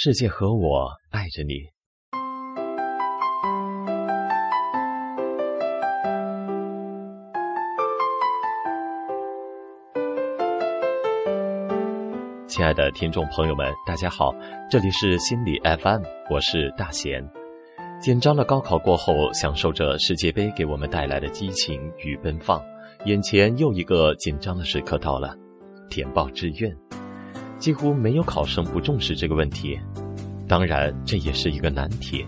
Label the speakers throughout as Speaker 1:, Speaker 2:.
Speaker 1: 世界和我爱着你。亲爱的听众朋友们，大家好，这里是心理 FM，我是大贤。紧张的高考过后，享受着世界杯给我们带来的激情与奔放，眼前又一个紧张的时刻到了——填报志愿。几乎没有考生不重视这个问题，当然这也是一个难题。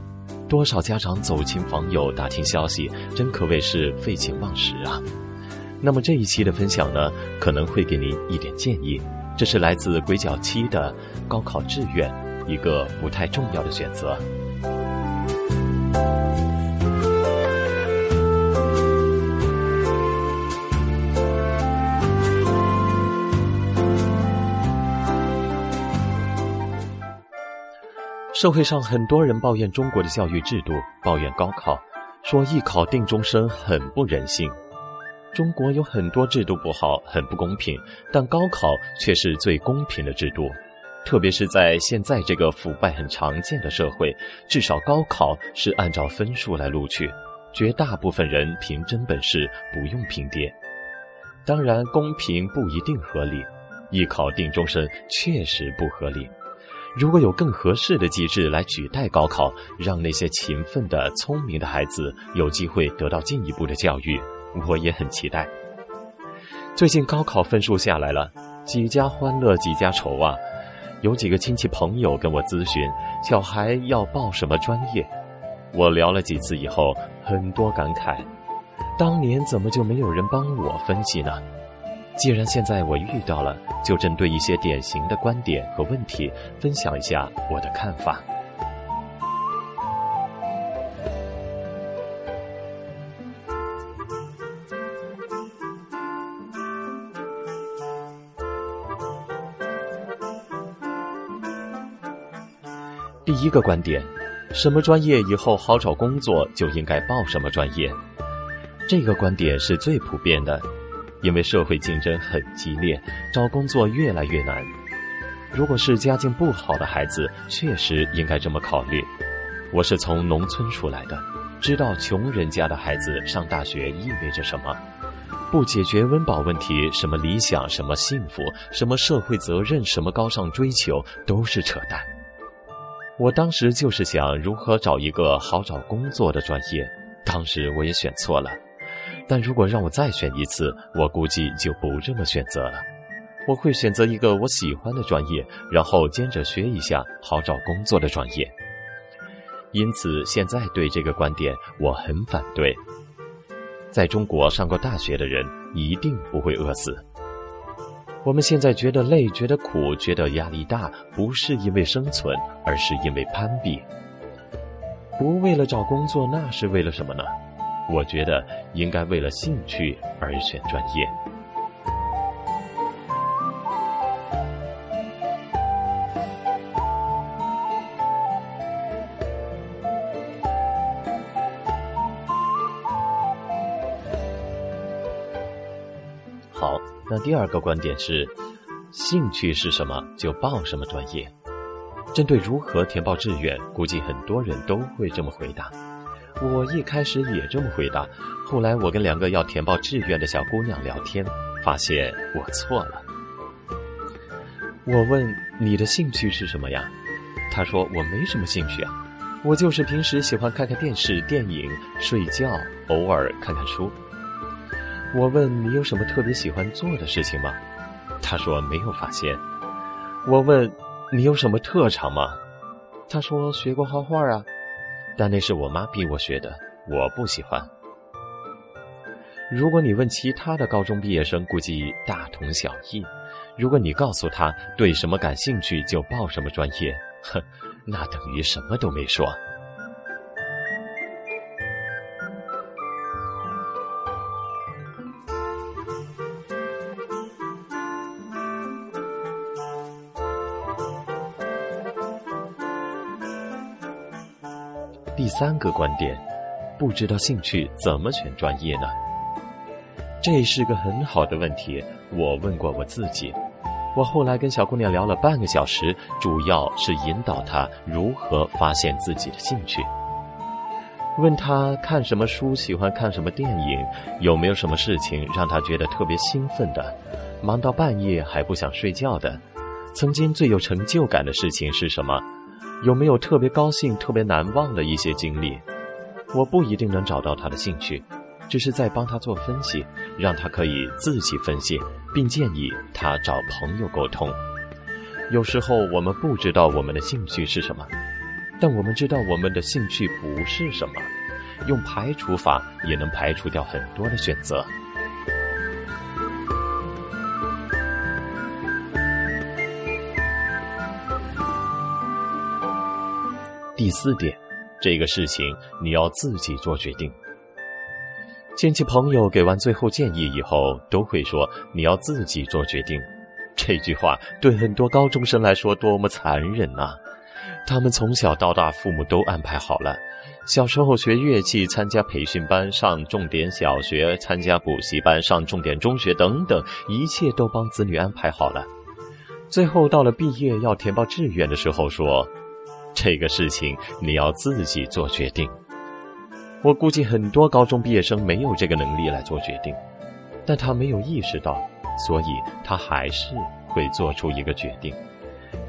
Speaker 1: 多少家长走亲访友打听消息，真可谓是废寝忘食啊！那么这一期的分享呢，可能会给您一点建议。这是来自鬼脚七的高考志愿，一个不太重要的选择。社会上很多人抱怨中国的教育制度，抱怨高考，说一考定终身很不人性。中国有很多制度不好，很不公平，但高考却是最公平的制度。特别是在现在这个腐败很常见的社会，至少高考是按照分数来录取，绝大部分人凭真本事，不用拼爹。当然，公平不一定合理，一考定终身确实不合理。如果有更合适的机制来取代高考，让那些勤奋的、聪明的孩子有机会得到进一步的教育。我也很期待。最近高考分数下来了，几家欢乐几家愁啊！有几个亲戚朋友跟我咨询，小孩要报什么专业？我聊了几次以后，很多感慨：当年怎么就没有人帮我分析呢？既然现在我遇到了，就针对一些典型的观点和问题，分享一下我的看法。第一个观点，什么专业以后好找工作就应该报什么专业。这个观点是最普遍的，因为社会竞争很激烈，找工作越来越难。如果是家境不好的孩子，确实应该这么考虑。我是从农村出来的，知道穷人家的孩子上大学意味着什么。不解决温饱问题，什么理想、什么幸福、什么社会责任、什么高尚追求，都是扯淡。我当时就是想如何找一个好找工作的专业，当时我也选错了，但如果让我再选一次，我估计就不这么选择了。我会选择一个我喜欢的专业，然后兼着学一下好找工作的专业。因此，现在对这个观点我很反对。在中国上过大学的人一定不会饿死。我们现在觉得累、觉得苦、觉得压力大，不是因为生存，而是因为攀比。不为了找工作，那是为了什么呢？我觉得应该为了兴趣而选专业。好那第二个观点是，兴趣是什么就报什么专业。针对如何填报志愿，估计很多人都会这么回答。我一开始也这么回答，后来我跟两个要填报志愿的小姑娘聊天，发现我错了。我问你的兴趣是什么呀？她说我没什么兴趣啊，我就是平时喜欢看看电视、电影、睡觉，偶尔看看书。我问你有什么特别喜欢做的事情吗？她说没有发现。我问你有什么特长吗？她说学过画画啊，但那是我妈逼我学的，我不喜欢。如果你问其他的高中毕业生，估计大同小异。如果你告诉他对什么感兴趣就报什么专业，哼，那等于什么都没说。第三个观点，不知道兴趣怎么选专业呢？这是个很好的问题。我问过我自己，我后来跟小姑娘聊了半个小时，主要是引导她如何发现自己的兴趣。问她看什么书，喜欢看什么电影，有没有什么事情让她觉得特别兴奋的，忙到半夜还不想睡觉的，曾经最有成就感的事情是什么？有没有特别高兴、特别难忘的一些经历？我不一定能找到他的兴趣。只是在帮他做分析，让他可以自己分析，并建议他找朋友沟通。有时候我们不知道我们的兴趣是什么，但我们知道我们的兴趣不是什么。用排除法也能排除掉很多的选择。第四点，这个事情你要自己做决定。亲戚朋友给完最后建议以后，都会说你要自己做决定。这句话对很多高中生来说多么残忍呐！他们从小到大，父母都安排好了，小时候学乐器，参加培训班，上重点小学，参加补习班，上重点中学等等，一切都帮子女安排好了。最后到了毕业要填报志愿的时候，说这个事情你要自己做决定。我估计很多高中毕业生没有这个能力来做决定，但他没有意识到，所以他还是会做出一个决定。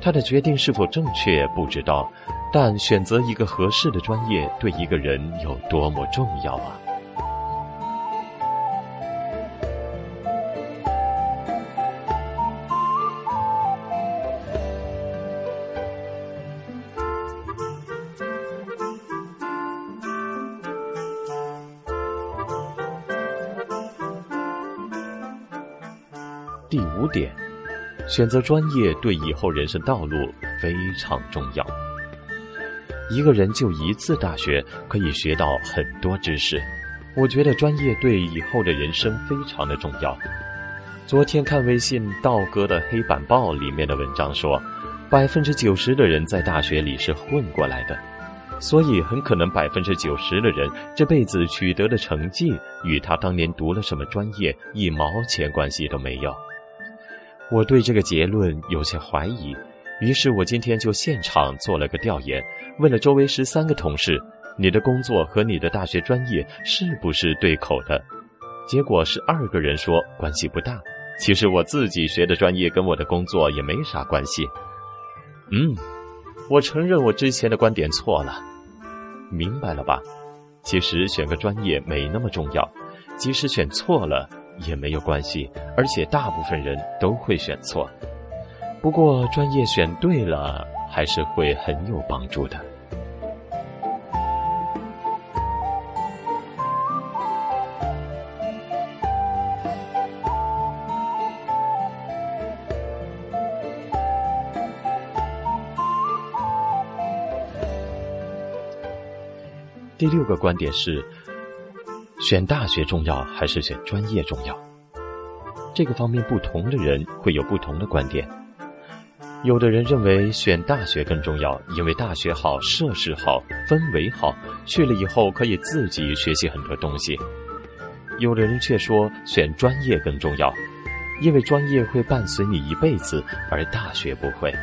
Speaker 1: 他的决定是否正确不知道，但选择一个合适的专业对一个人有多么重要啊！第五点，选择专业对以后人生道路非常重要。一个人就一次大学可以学到很多知识，我觉得专业对以后的人生非常的重要。昨天看微信道哥的黑板报里面的文章说，百分之九十的人在大学里是混过来的，所以很可能百分之九十的人这辈子取得的成绩与他当年读了什么专业一毛钱关系都没有。我对这个结论有些怀疑，于是我今天就现场做了个调研，问了周围十三个同事：“你的工作和你的大学专业是不是对口的？”结果是二个人说关系不大。其实我自己学的专业跟我的工作也没啥关系。嗯，我承认我之前的观点错了，明白了吧？其实选个专业没那么重要，即使选错了。也没有关系，而且大部分人都会选错。不过专业选对了，还是会很有帮助的。第六个观点是。选大学重要还是选专业重要？这个方面不同的人会有不同的观点。有的人认为选大学更重要，因为大学好、设施好、氛围好，去了以后可以自己学习很多东西。有的人却说选专业更重要，因为专业会伴随你一辈子，而大学不会。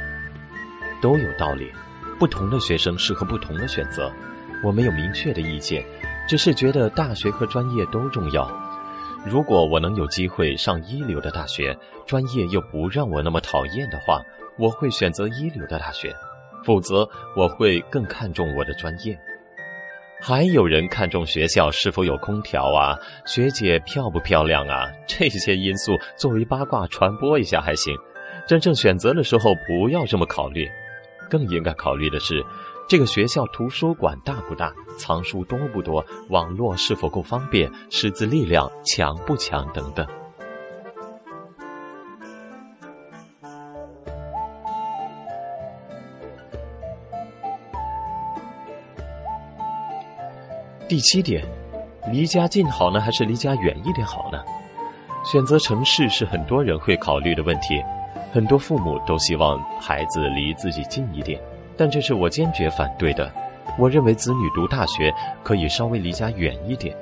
Speaker 1: 都有道理，不同的学生适合不同的选择，我没有明确的意见。只是觉得大学和专业都重要。如果我能有机会上一流的大学，专业又不让我那么讨厌的话，我会选择一流的大学。否则，我会更看重我的专业。还有人看重学校是否有空调啊，学姐漂不漂亮啊，这些因素作为八卦传播一下还行。真正选择的时候，不要这么考虑。更应该考虑的是。这个学校图书馆大不大？藏书多不多？网络是否够方便？师资力量强不强？等等。第七点，离家近好呢，还是离家远一点好呢？选择城市是很多人会考虑的问题，很多父母都希望孩子离自己近一点。但这是我坚决反对的。我认为子女读大学可以稍微离家远一点，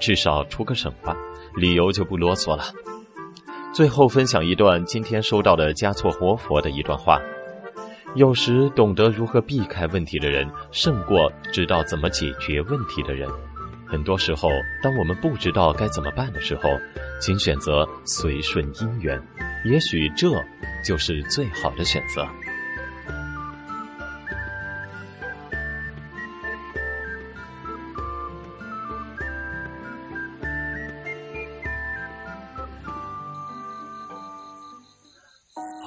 Speaker 1: 至少出个省吧。理由就不啰嗦了。最后分享一段今天收到的加措活佛的一段话：有时懂得如何避开问题的人，胜过知道怎么解决问题的人。很多时候，当我们不知道该怎么办的时候，请选择随顺因缘，也许这就是最好的选择。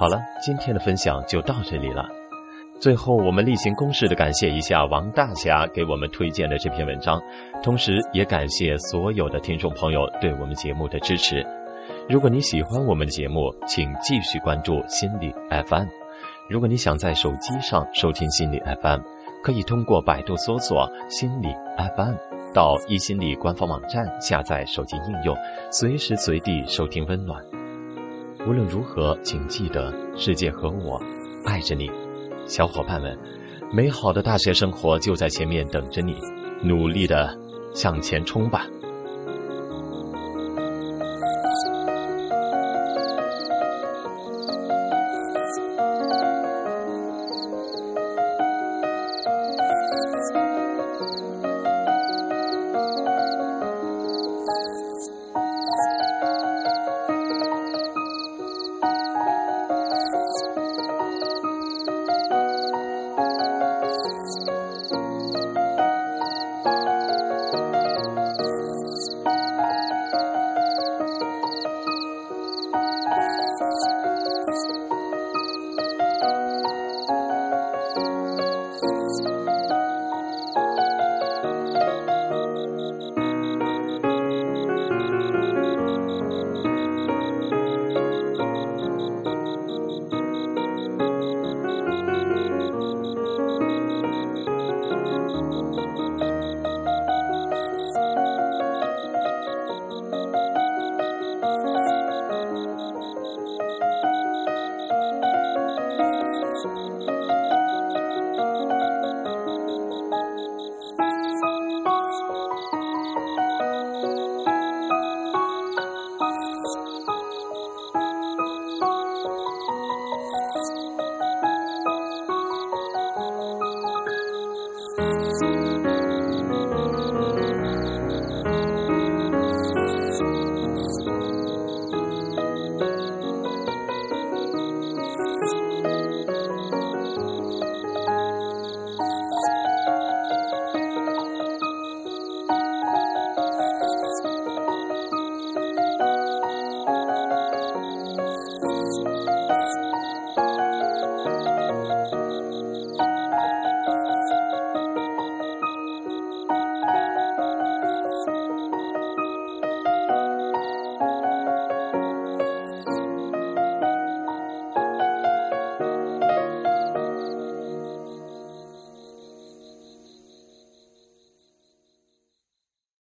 Speaker 1: 好了，今天的分享就到这里了。最后，我们例行公事的感谢一下王大侠给我们推荐的这篇文章，同时也感谢所有的听众朋友对我们节目的支持。如果你喜欢我们的节目，请继续关注心理 FM。如果你想在手机上收听心理 FM，可以通过百度搜索“心理 FM”，到一心理官方网站下载手机应用，随时随地收听温暖。无论如何，请记得，世界和我爱着你，小伙伴们，美好的大学生活就在前面等着你，努力的向前冲吧。Música